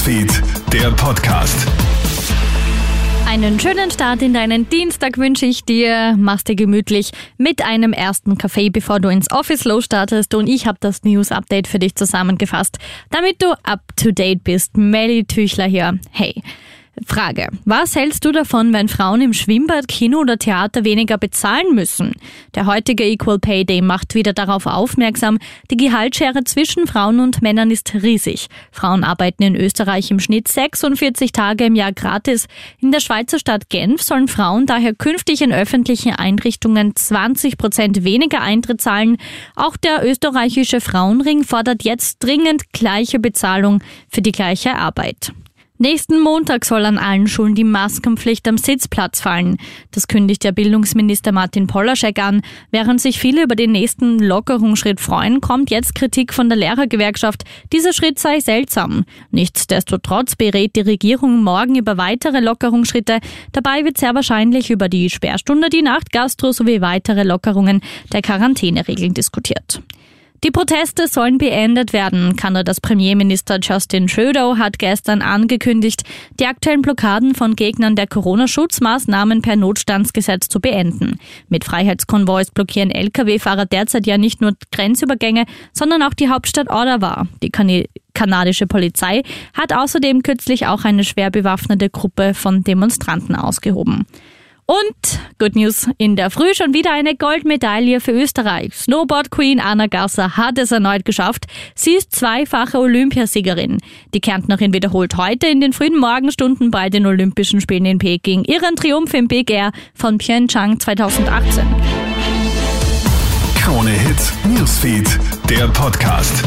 Newsfeed, der Podcast. Einen schönen Start in deinen Dienstag wünsche ich dir. Mach's dir gemütlich mit einem ersten Kaffee, bevor du ins Office losstartest. Und ich habe das News-Update für dich zusammengefasst, damit du up to date bist. Melly Tüchler hier. Hey. Frage. Was hältst du davon, wenn Frauen im Schwimmbad, Kino oder Theater weniger bezahlen müssen? Der heutige Equal Pay Day macht wieder darauf aufmerksam, die Gehaltsschere zwischen Frauen und Männern ist riesig. Frauen arbeiten in Österreich im Schnitt 46 Tage im Jahr gratis. In der Schweizer Stadt Genf sollen Frauen daher künftig in öffentlichen Einrichtungen 20 Prozent weniger Eintritt zahlen. Auch der österreichische Frauenring fordert jetzt dringend gleiche Bezahlung für die gleiche Arbeit. Nächsten Montag soll an allen Schulen die Maskenpflicht am Sitzplatz fallen. Das kündigt der Bildungsminister Martin Polaschek an. Während sich viele über den nächsten Lockerungsschritt freuen, kommt jetzt Kritik von der Lehrergewerkschaft. Dieser Schritt sei seltsam. Nichtsdestotrotz berät die Regierung morgen über weitere Lockerungsschritte. Dabei wird sehr wahrscheinlich über die Sperrstunde, die Nachtgastro sowie weitere Lockerungen der Quarantäneregeln diskutiert. Die Proteste sollen beendet werden. Kanadas Premierminister Justin Trudeau hat gestern angekündigt, die aktuellen Blockaden von Gegnern der Corona-Schutzmaßnahmen per Notstandsgesetz zu beenden. Mit Freiheitskonvois blockieren Lkw-Fahrer derzeit ja nicht nur Grenzübergänge, sondern auch die Hauptstadt Ottawa. Die kanadische Polizei hat außerdem kürzlich auch eine schwer bewaffnete Gruppe von Demonstranten ausgehoben. Und Good News in der Früh schon wieder eine Goldmedaille für Österreich. Snowboard Queen Anna Gasser hat es erneut geschafft. Sie ist zweifache Olympiasiegerin. Die Kärntnerin wiederholt heute in den frühen Morgenstunden bei den Olympischen Spielen in Peking ihren Triumph im Big Air von Pyeongchang 2018. Krone Hits, Newsfeed, der Podcast.